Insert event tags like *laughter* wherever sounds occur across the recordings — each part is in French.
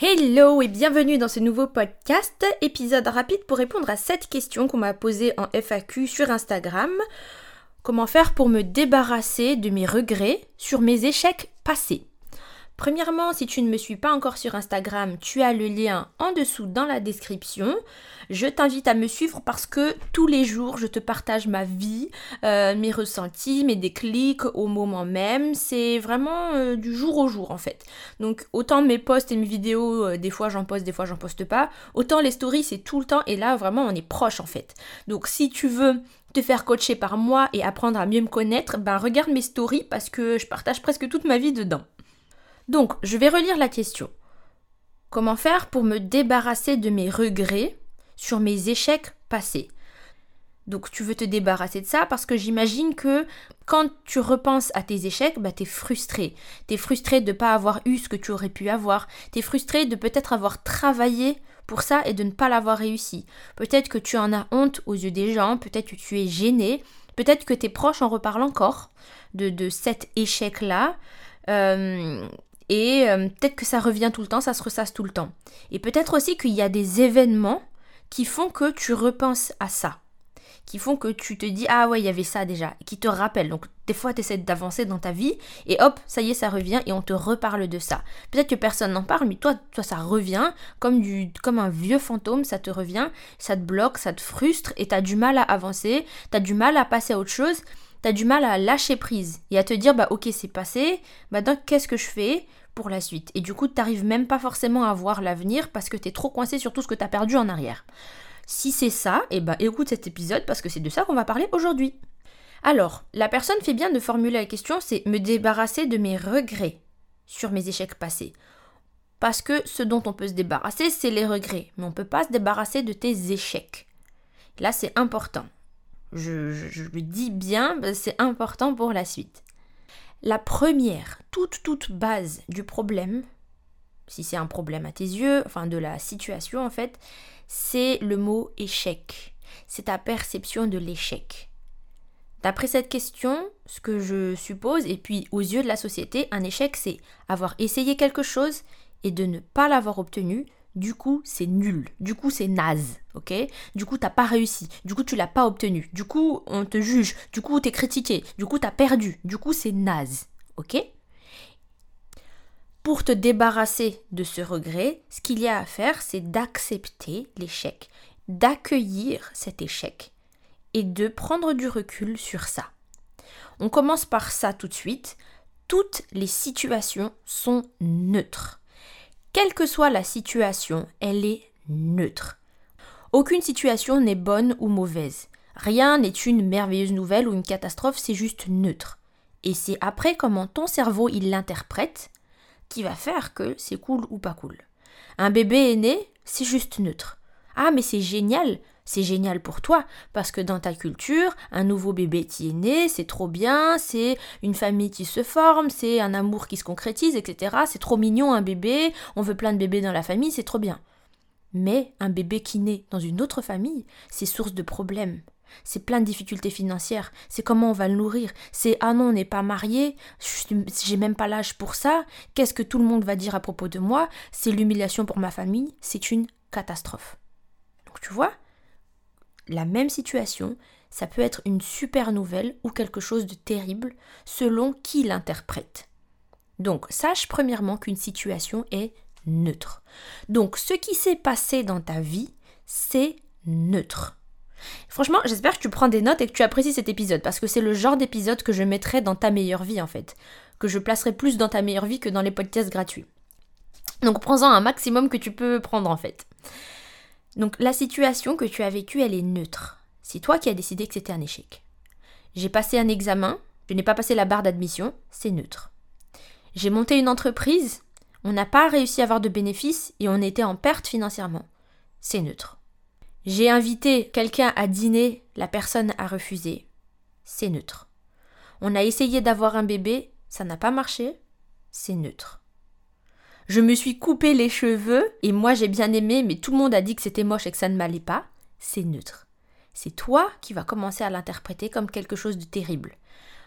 Hello et bienvenue dans ce nouveau podcast, épisode rapide pour répondre à cette question qu'on m'a posée en FAQ sur Instagram. Comment faire pour me débarrasser de mes regrets sur mes échecs passés? Premièrement, si tu ne me suis pas encore sur Instagram, tu as le lien en dessous dans la description. Je t'invite à me suivre parce que tous les jours, je te partage ma vie, euh, mes ressentis, mes déclics au moment même. C'est vraiment euh, du jour au jour en fait. Donc autant mes posts et mes vidéos, euh, des fois j'en poste, des fois j'en poste pas. Autant les stories, c'est tout le temps et là vraiment on est proche en fait. Donc si tu veux te faire coacher par moi et apprendre à mieux me connaître, ben regarde mes stories parce que je partage presque toute ma vie dedans. Donc, je vais relire la question. Comment faire pour me débarrasser de mes regrets sur mes échecs passés? Donc tu veux te débarrasser de ça parce que j'imagine que quand tu repenses à tes échecs, bah, tu es frustré. Tu es frustré de ne pas avoir eu ce que tu aurais pu avoir. Tu es frustré de peut-être avoir travaillé pour ça et de ne pas l'avoir réussi. Peut-être que tu en as honte aux yeux des gens, peut-être que tu es gêné, peut-être que tes proches en reparlent encore de, de cet échec-là. Euh, et euh, peut-être que ça revient tout le temps, ça se ressasse tout le temps. Et peut-être aussi qu'il y a des événements qui font que tu repenses à ça. Qui font que tu te dis Ah ouais, il y avait ça déjà. Qui te rappellent. Donc des fois, tu essaies d'avancer dans ta vie et hop, ça y est, ça revient et on te reparle de ça. Peut-être que personne n'en parle, mais toi, toi, ça revient comme, un vieux fantôme, ça te revient, ça te bloque, ça te frustre et tu as du mal à avancer, tu as du mal à passer à autre chose tu as du mal à lâcher prise et à te dire bah ok c'est passé, bah donc qu'est-ce que je fais? La suite Et du coup tu n'arrives même pas forcément à voir l'avenir parce que tu es trop coincé sur tout ce que tu as perdu en arrière. Si c'est ça, eh bah écoute cet épisode parce que c'est de ça qu'on va parler aujourd'hui. Alors, la personne fait bien de formuler la question, c'est me débarrasser de mes regrets sur mes échecs passés. Parce que ce dont on peut se débarrasser, c'est les regrets, mais on ne peut pas se débarrasser de tes échecs. Là, c'est important. Je, le dis bien, c'est important pour la suite. La première, toute toute base du problème, si c'est un problème à tes yeux, enfin de la situation en fait, c'est le mot échec. C'est ta perception de l'échec. D'après cette question, ce que je suppose, et puis aux yeux de la société, un échec, c'est avoir essayé quelque chose et de ne pas l'avoir obtenu, du coup c'est nul, du coup c'est naze, ok? Du coup t'as pas réussi, du coup tu l'as pas obtenu, du coup on te juge, du coup t'es critiqué, du coup t'as perdu, du coup c'est naze, ok? Pour te débarrasser de ce regret, ce qu'il y a à faire c'est d'accepter l'échec, d'accueillir cet échec et de prendre du recul sur ça. On commence par ça tout de suite. Toutes les situations sont neutres. Quelle que soit la situation, elle est neutre. Aucune situation n'est bonne ou mauvaise. Rien n'est une merveilleuse nouvelle ou une catastrophe, c'est juste neutre. Et c'est après comment ton cerveau il l'interprète qui va faire que c'est cool ou pas cool. Un bébé est né, c'est juste neutre. Ah mais c'est génial, c'est génial pour toi, parce que dans ta culture, un nouveau bébé qui est né, c'est trop bien, c'est une famille qui se forme, c'est un amour qui se concrétise, etc. C'est trop mignon un bébé, on veut plein de bébés dans la famille, c'est trop bien. Mais un bébé qui naît dans une autre famille, c'est source de problèmes. C'est plein de difficultés financières. C'est comment on va le nourrir. C'est ah non, on n'est pas marié. J'ai même pas l'âge pour ça. Qu'est-ce que tout le monde va dire à propos de moi? C'est l'humiliation pour ma famille. C'est une catastrophe. Donc tu vois, la même situation, ça peut être une super nouvelle ou quelque chose de terrible selon qui l'interprète. Donc sache premièrement qu'une situation est neutre. Donc ce qui s'est passé dans ta vie, c'est neutre. Franchement, j'espère que tu prends des notes et que tu apprécies cet épisode parce que c'est le genre d'épisode que je mettrai dans ta meilleure vie en fait, que je placerai plus dans ta meilleure vie que dans les podcasts gratuits. Donc prends-en un maximum que tu peux prendre en fait. Donc la situation que tu as vécue, elle est neutre. C'est toi qui as décidé que c'était un échec. J'ai passé un examen, je n'ai pas passé la barre d'admission, c'est neutre. J'ai monté une entreprise, on n'a pas réussi à avoir de bénéfices et on était en perte financièrement. C'est neutre. J'ai invité quelqu'un à dîner, la personne a refusé. C'est neutre. On a essayé d'avoir un bébé, ça n'a pas marché. C'est neutre. Je me suis coupé les cheveux et moi j'ai bien aimé, mais tout le monde a dit que c'était moche et que ça ne m'allait pas. C'est neutre. C'est toi qui vas commencer à l'interpréter comme quelque chose de terrible.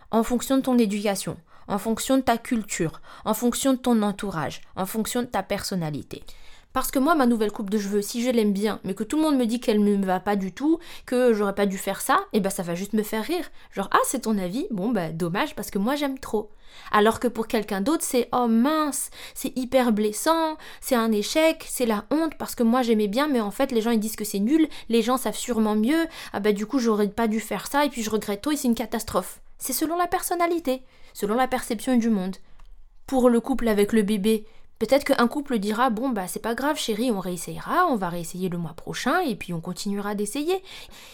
En fonction de ton éducation, en fonction de ta culture, en fonction de ton entourage, en fonction de ta personnalité. Parce que moi, ma nouvelle coupe de cheveux, si je l'aime bien, mais que tout le monde me dit qu'elle ne me va pas du tout, que j'aurais pas dû faire ça, et eh ben ça va juste me faire rire. Genre, ah, c'est ton avis? Bon, bah dommage, parce que moi j'aime trop. Alors que pour quelqu'un d'autre, c'est oh mince, c'est hyper blessant, c'est un échec, c'est la honte, parce que moi j'aimais bien, mais en fait les gens ils disent que c'est nul, les gens savent sûrement mieux, ah bah du coup j'aurais pas dû faire ça, et puis je regrette tout, et c'est une catastrophe. C'est selon la personnalité, selon la perception du monde. Pour le couple avec le bébé, Peut-être qu'un couple dira bon bah c'est pas grave chérie, on réessayera, on va réessayer le mois prochain et puis on continuera d'essayer.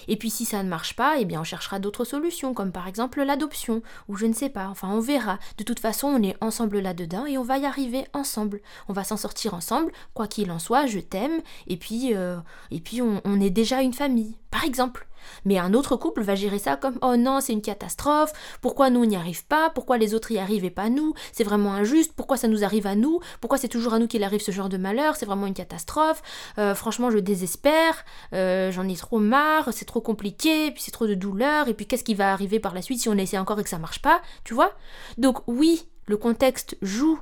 Et puis si ça ne marche pas, eh bien on cherchera d'autres solutions comme par exemple l'adoption ou je ne sais pas, enfin on verra. De toute façon, on est ensemble là-dedans et on va y arriver ensemble. On va s'en sortir ensemble, quoi qu'il en soit, je t'aime et puis euh, et puis on est déjà une famille par exemple. Mais un autre couple va gérer ça comme oh non, c'est une catastrophe, pourquoi nous n'y arrive pas, pourquoi les autres y arrivent et pas nous, c'est vraiment injuste, pourquoi ça nous arrive à nous, pourquoi c'est toujours à nous qu'il arrive ce genre de malheur, c'est vraiment une catastrophe, euh, franchement je désespère, euh, j'en ai trop marre, c'est trop compliqué, puis c'est trop de douleur, et puis qu'est-ce qui va arriver par la suite si on essaie encore et que ça marche pas, tu vois? Donc oui, le contexte joue.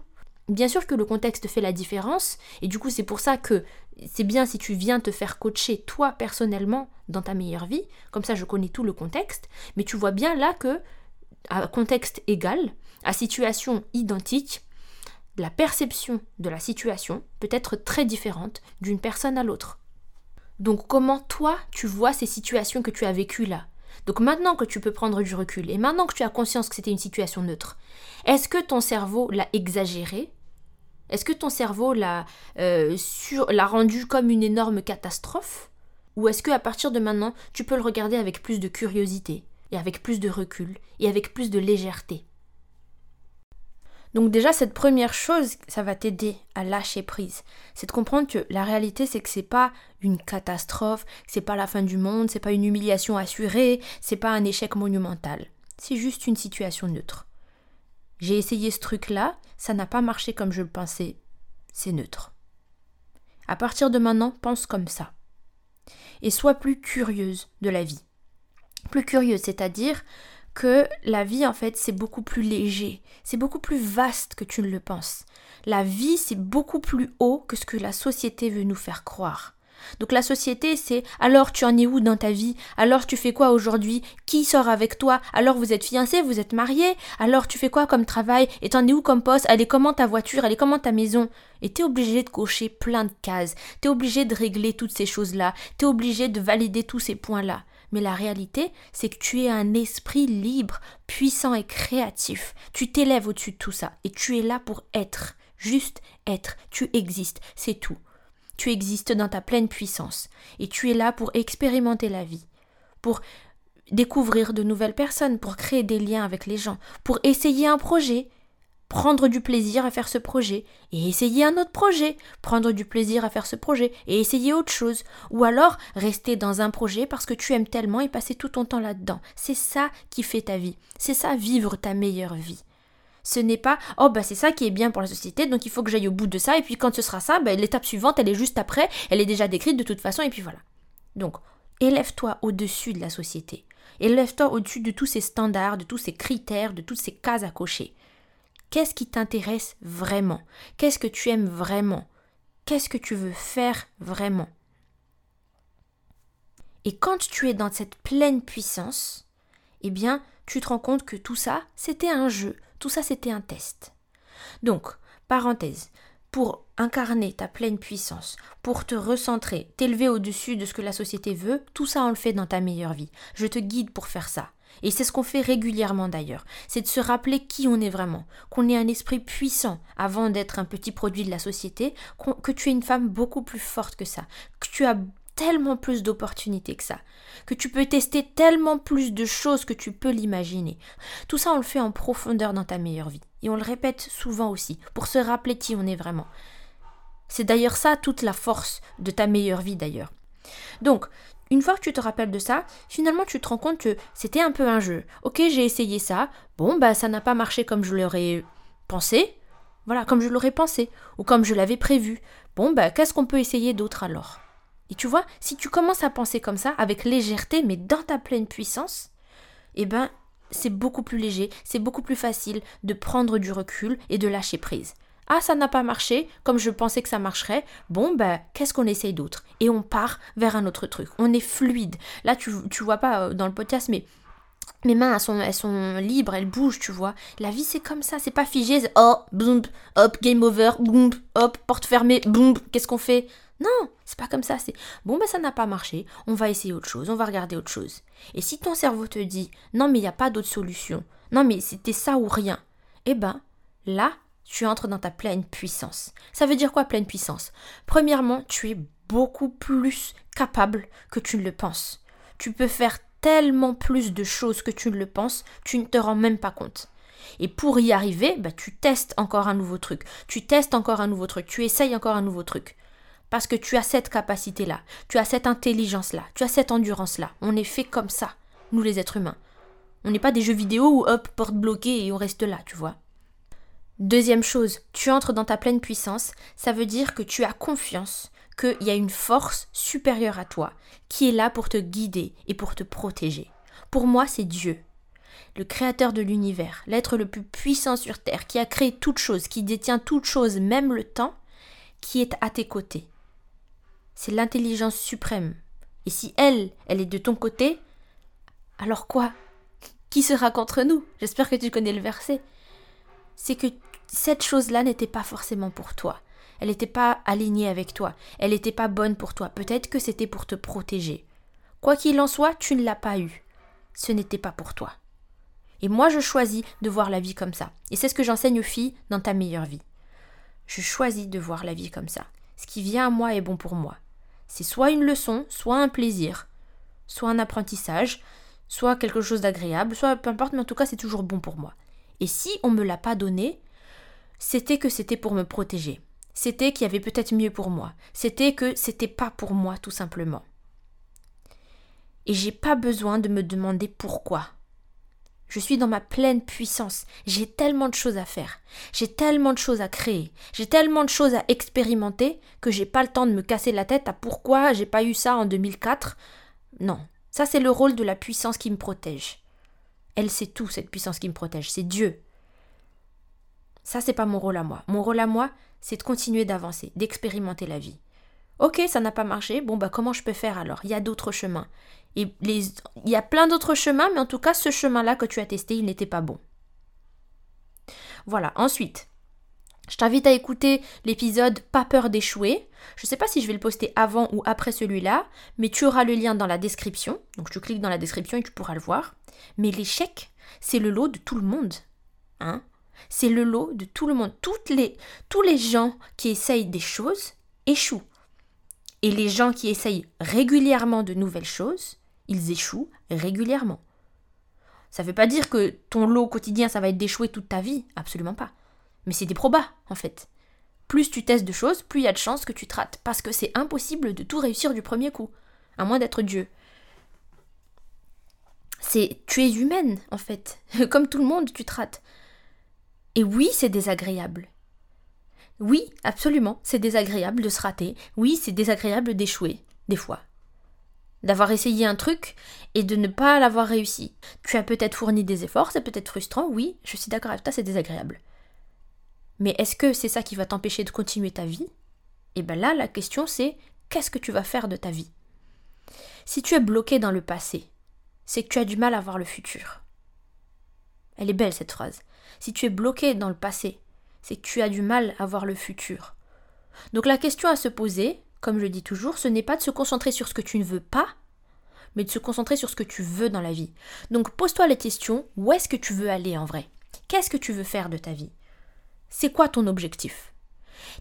Bien sûr que le contexte fait la différence, et du coup c'est pour ça que c'est bien si tu viens te faire coacher toi personnellement dans ta meilleure vie, comme ça je connais tout le contexte, mais tu vois bien là que, à contexte égal, à situation identique, la perception de la situation peut être très différente d'une personne à l'autre. Donc comment toi tu vois ces situations que tu as vécues là? Donc maintenant que tu peux prendre du recul et maintenant que tu as conscience que c'était une situation neutre, est-ce que ton cerveau l'a exagéré? Est-ce que ton cerveau l'a euh, rendu comme une énorme catastrophe? Ou est-ce que à partir de maintenant, tu peux le regarder avec plus de curiosité, et avec plus de recul, et avec plus de légèreté? Donc déjà cette première chose, ça va t'aider à lâcher prise. C'est de comprendre que la réalité c'est que c'est pas une catastrophe, c'est pas la fin du monde, c'est pas une humiliation assurée, c'est pas un échec monumental. C'est juste une situation neutre. J'ai essayé ce truc-là, ça n'a pas marché comme je le pensais. C'est neutre. À partir de maintenant, pense comme ça. Et sois plus curieuse de la vie. Plus curieuse, c'est-à-dire que la vie, en fait, c'est beaucoup plus léger, c'est beaucoup plus vaste que tu ne le penses. La vie, c'est beaucoup plus haut que ce que la société veut nous faire croire. Donc la société, c'est alors tu en es où dans ta vie? Alors tu fais quoi aujourd'hui? Qui sort avec toi? Alors vous êtes fiancé, vous êtes marié Alors tu fais quoi comme travail? Et t'en es où comme poste? Elle est comment ta voiture? Elle est comment ta maison? Et t'es obligé de cocher plein de cases. T'es obligé de régler toutes ces choses-là. T'es obligé de valider tous ces points-là. Mais la réalité, c'est que tu es un esprit libre, puissant et créatif. Tu t'élèves au-dessus de tout ça. Et tu es là pour être. Juste être. Tu existes. C'est tout. Tu existes dans ta pleine puissance et tu es là pour expérimenter la vie, pour découvrir de nouvelles personnes, pour créer des liens avec les gens, pour essayer un projet, prendre du plaisir à faire ce projet et essayer un autre projet, prendre du plaisir à faire ce projet et essayer autre chose, ou alors rester dans un projet parce que tu aimes tellement et passer tout ton temps là-dedans. C'est ça qui fait ta vie, c'est ça vivre ta meilleure vie. Ce n'est pas oh bah c'est ça qui est bien pour la société, donc il faut que j'aille au bout de ça, et puis quand ce sera ça, bah, l'étape suivante, elle est juste après, elle est déjà décrite de toute façon, et puis voilà. Donc, élève-toi au-dessus de la société. Élève-toi au-dessus de tous ces standards, de tous ces critères, de toutes ces cases à cocher. Qu'est-ce qui t'intéresse vraiment? Qu'est-ce que tu aimes vraiment? Qu'est-ce que tu veux faire vraiment? Et quand tu es dans cette pleine puissance, eh bien, tu te rends compte que tout ça, c'était un jeu, tout ça, c'était un test. Donc, parenthèse, pour incarner ta pleine puissance, pour te recentrer, t'élever au-dessus de ce que la société veut, tout ça on le fait dans ta meilleure vie. Je te guide pour faire ça. Et c'est ce qu'on fait régulièrement d'ailleurs, c'est de se rappeler qui on est vraiment, qu'on est un esprit puissant avant d'être un petit produit de la société, que tu es une femme beaucoup plus forte que ça, que tu as tellement plus d'opportunités que ça, que tu peux tester tellement plus de choses que tu peux l'imaginer. Tout ça, on le fait en profondeur dans ta meilleure vie. Et on le répète souvent aussi, pour se rappeler qui on est vraiment. C'est d'ailleurs ça toute la force de ta meilleure vie d'ailleurs. Donc, une fois que tu te rappelles de ça, finalement tu te rends compte que c'était un peu un jeu. Ok, j'ai essayé ça, bon bah ça n'a pas marché comme je l'aurais pensé, voilà, comme je l'aurais pensé, ou comme je l'avais prévu. Bon bah qu'est-ce qu'on peut essayer d'autre alors? Et tu vois, si tu commences à penser comme ça, avec légèreté, mais dans ta pleine puissance, eh ben, c'est beaucoup plus léger, c'est beaucoup plus facile de prendre du recul et de lâcher prise. Ah, ça n'a pas marché comme je pensais que ça marcherait. Bon, ben, qu'est-ce qu'on essaye d'autre? Et on part vers un autre truc. On est fluide. Là, tu, tu vois pas euh, dans le podcast, mais mes mains, elles sont, libres, elles bougent, tu vois. La vie, c'est comme ça, c'est pas figé. oh, boum, hop, game over, boum, hop, porte fermée, boum, qu'est-ce qu'on fait? Non, c'est pas comme ça. C'est bon, ben ça n'a pas marché. On va essayer autre chose, on va regarder autre chose. Et si ton cerveau te dit non, mais il n'y a pas d'autre solution, non, mais c'était ça ou rien, eh ben là, tu entres dans ta pleine puissance. Ça veut dire quoi pleine puissance? Premièrement, tu es beaucoup plus capable que tu ne le penses. Tu peux faire tellement plus de choses que tu ne le penses, tu ne te rends même pas compte. Et pour y arriver, bah, tu testes encore un nouveau truc, tu testes encore un nouveau truc, tu essayes encore un nouveau truc. Parce que tu as cette capacité-là, tu as cette intelligence-là, tu as cette endurance-là. On est fait comme ça, nous les êtres humains. On n'est pas des jeux vidéo où hop, porte bloquée et on reste là, tu vois. Deuxième chose, tu entres dans ta pleine puissance, ça veut dire que tu as confiance qu'il y a une force supérieure à toi qui est là pour te guider et pour te protéger. Pour moi, c'est Dieu, le créateur de l'univers, l'être le plus puissant sur Terre, qui a créé toute chose, qui détient toute chose, même le temps, qui est à tes côtés. C'est l'intelligence suprême. Et si elle, elle est de ton côté, alors quoi? Qui sera contre nous? J'espère que tu connais le verset c'est que cette chose-là n'était pas forcément pour toi. Elle n'était pas alignée avec toi. Elle n'était pas bonne pour toi. Peut-être que c'était pour te protéger. Quoi qu'il en soit, tu ne l'as pas eu. Ce n'était pas pour toi. Et moi, je choisis de voir la vie comme ça. Et c'est ce que j'enseigne aux filles dans ta meilleure vie. Je choisis de voir la vie comme ça. Ce qui vient à moi est bon pour moi. C'est soit une leçon, soit un plaisir, soit un apprentissage, soit quelque chose d'agréable, soit peu importe, mais en tout cas, c'est toujours bon pour moi. Et si on me l'a pas donné, c'était que c'était pour me protéger. C'était qu'il y avait peut-être mieux pour moi. C'était que c'était pas pour moi tout simplement. Et j'ai pas besoin de me demander pourquoi. Je suis dans ma pleine puissance. J'ai tellement de choses à faire. J'ai tellement de choses à créer. J'ai tellement de choses à expérimenter que j'ai pas le temps de me casser la tête à pourquoi j'ai pas eu ça en 2004. Non. Ça, c'est le rôle de la puissance qui me protège. Elle sait tout, cette puissance qui me protège. C'est Dieu. Ça, c'est pas mon rôle à moi. Mon rôle à moi, c'est de continuer d'avancer, d'expérimenter la vie. Ok, ça n'a pas marché. Bon, bah, comment je peux faire alors? Il y a d'autres chemins. Et il y a plein d'autres chemins, mais en tout cas, ce chemin-là que tu as testé, il n'était pas bon. Voilà. Ensuite, je t'invite à écouter l'épisode Pas peur d'échouer. Je ne sais pas si je vais le poster avant ou après celui-là, mais tu auras le lien dans la description. Donc tu cliques dans la description et tu pourras le voir. Mais l'échec, c'est le lot de tout le monde. Hein c'est le lot de tout le monde. Toutes les, tous les gens qui essayent des choses échouent. Et les gens qui essayent régulièrement de nouvelles choses, ils échouent régulièrement. Ça ne veut pas dire que ton lot quotidien, ça va être d'échouer toute ta vie. Absolument pas. Mais c'est des probas, en fait. Plus tu testes de choses, plus il y a de chances que tu te. Parce que c'est impossible de tout réussir du premier coup. À moins d'être Dieu. C'est. Tu es humaine, en fait. *laughs* Comme tout le monde, tu te. Et oui, c'est désagréable. Oui, absolument, c'est désagréable de se rater. Oui, c'est désagréable d'échouer, des fois. D'avoir essayé un truc et de ne pas l'avoir réussi. Tu as peut-être fourni des efforts, c'est peut-être frustrant, oui, je suis d'accord avec toi, c'est désagréable. Mais est-ce que c'est ça qui va t'empêcher de continuer ta vie? Et eh bien là, la question c'est qu'est-ce que tu vas faire de ta vie? Si tu es bloqué dans le passé, c'est que tu as du mal à voir le futur. Elle est belle cette phrase. Si tu es bloqué dans le passé, c'est que tu as du mal à voir le futur. Donc la question à se poser, comme je dis toujours, ce n'est pas de se concentrer sur ce que tu ne veux pas, mais de se concentrer sur ce que tu veux dans la vie. Donc pose-toi les questions, où est-ce que tu veux aller en vrai? Qu'est-ce que tu veux faire de ta vie? C'est quoi ton objectif?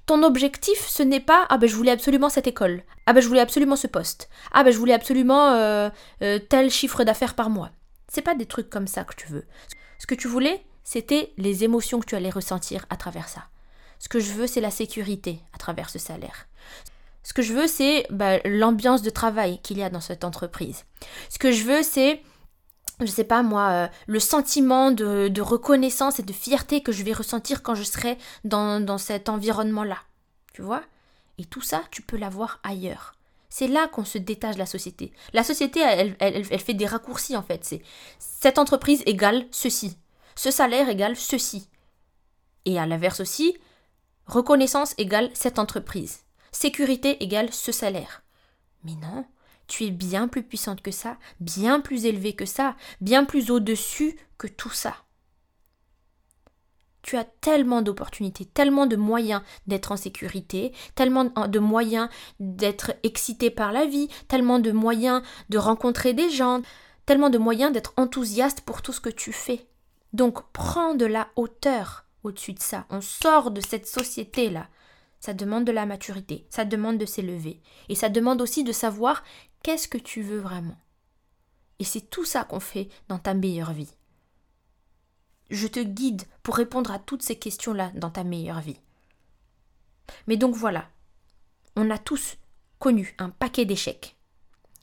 Ton objectif, ce n'est pas ah ben je voulais absolument cette école, ah ben je voulais absolument ce poste, ah ben je voulais absolument euh, euh, tel chiffre d'affaires par mois. C'est pas des trucs comme ça que tu veux. Ce que tu voulais, c'était les émotions que tu allais ressentir à travers ça. Ce que je veux, c'est la sécurité à travers ce salaire. Ce que je veux, c'est bah, l'ambiance de travail qu'il y a dans cette entreprise. Ce que je veux, c'est je sais pas moi, euh, le sentiment de, reconnaissance et de fierté que je vais ressentir quand je serai dans, dans cet environnement-là. Tu vois? Et tout ça, tu peux l'avoir ailleurs. C'est là qu'on se détache de la société. La société, elle, elle, elle fait des raccourcis en fait. C'est cette entreprise égale ceci. Ce salaire égale ceci. Et à l'inverse aussi, reconnaissance égale cette entreprise. Sécurité égale ce salaire. Mais non, tu es bien plus puissante que ça, bien plus élevée que ça, bien plus au-dessus que tout ça. Tu as tellement d'opportunités, tellement de moyens d'être en sécurité, tellement de moyens d'être excité par la vie, tellement de moyens de rencontrer des gens, tellement de moyens d'être enthousiaste pour tout ce que tu fais. Donc prends de la hauteur au-dessus de ça. On sort de cette société-là. Ça demande de la maturité, ça demande de s'élever. Et ça demande aussi de savoir qu'est-ce que tu veux vraiment. Et c'est tout ça qu'on fait dans ta meilleure vie. Je te guide pour répondre à toutes ces questions-là dans ta meilleure vie. Mais donc voilà, on a tous connu un paquet d'échecs.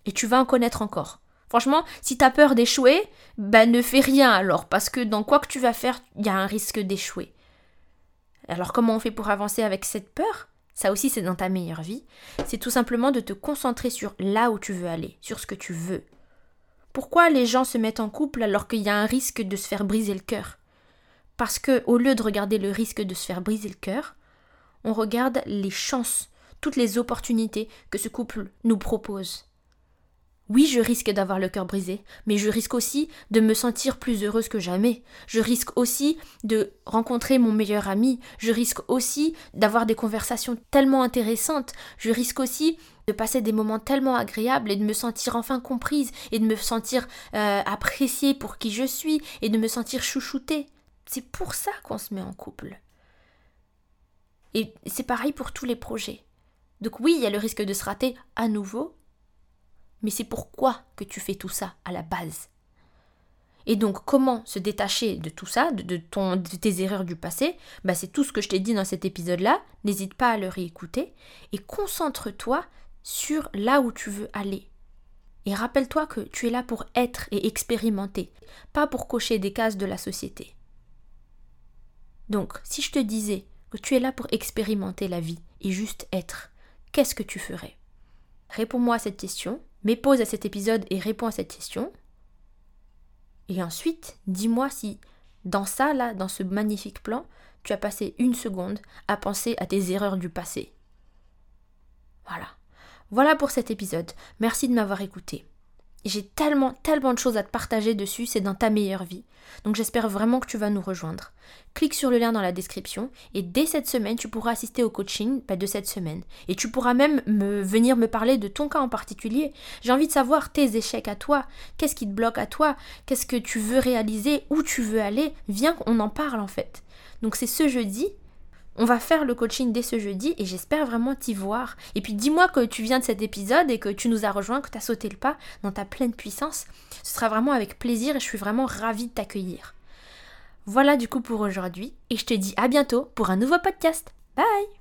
Et tu vas en connaître encore. Franchement, si tu as peur d'échouer, ben ne fais rien alors, parce que dans quoi que tu vas faire, il y a un risque d'échouer. Alors comment on fait pour avancer avec cette peur? Ça aussi c'est dans ta meilleure vie. C'est tout simplement de te concentrer sur là où tu veux aller, sur ce que tu veux. Pourquoi les gens se mettent en couple alors qu'il y a un risque de se faire briser le cœur? Parce que au lieu de regarder le risque de se faire briser le cœur, on regarde les chances, toutes les opportunités que ce couple nous propose. Oui, je risque d'avoir le cœur brisé, mais je risque aussi de me sentir plus heureuse que jamais. Je risque aussi de rencontrer mon meilleur ami. Je risque aussi d'avoir des conversations tellement intéressantes. Je risque aussi de passer des moments tellement agréables et de me sentir enfin comprise et de me sentir euh, appréciée pour qui je suis et de me sentir chouchoutée. C'est pour ça qu'on se met en couple. Et c'est pareil pour tous les projets. Donc oui, il y a le risque de se rater à nouveau, mais c'est pourquoi que tu fais tout ça à la base? Et donc, comment se détacher de tout ça, de, tes erreurs du passé? Bah, C'est tout ce que je t'ai dit dans cet épisode-là. N'hésite pas à le réécouter et concentre-toi sur là où tu veux aller. Et rappelle-toi que tu es là pour être et expérimenter, pas pour cocher des cases de la société. Donc, si je te disais que tu es là pour expérimenter la vie et juste être, qu'est-ce que tu ferais? Réponds-moi à cette question Mets pause à cet épisode et réponds à cette question. Et ensuite, dis-moi si dans ça, là, dans ce magnifique plan, tu as passé une seconde à penser à tes erreurs du passé. Voilà. Voilà pour cet épisode. Merci de m'avoir écouté. J'ai tellement, tellement de choses à te partager dessus, c'est dans ta meilleure vie. Donc j'espère vraiment que tu vas nous rejoindre. Clique sur le lien dans la description et dès cette semaine, tu pourras assister au coaching bah, de cette semaine. Et tu pourras même me, venir me parler de ton cas en particulier. J'ai envie de savoir tes échecs à toi, qu'est-ce qui te bloque à toi, qu'est-ce que tu veux réaliser, où tu veux aller? Viens qu'on en parle en fait. Donc c'est ce jeudi on va faire le coaching dès ce jeudi et j'espère vraiment t'y voir. Et puis dis-moi que tu viens de cet épisode et que tu nous as rejoints, que tu as sauté le pas dans ta pleine puissance. Ce sera vraiment avec plaisir et je suis vraiment ravie de t'accueillir. Voilà du coup pour aujourd'hui et je te dis à bientôt pour un nouveau podcast. Bye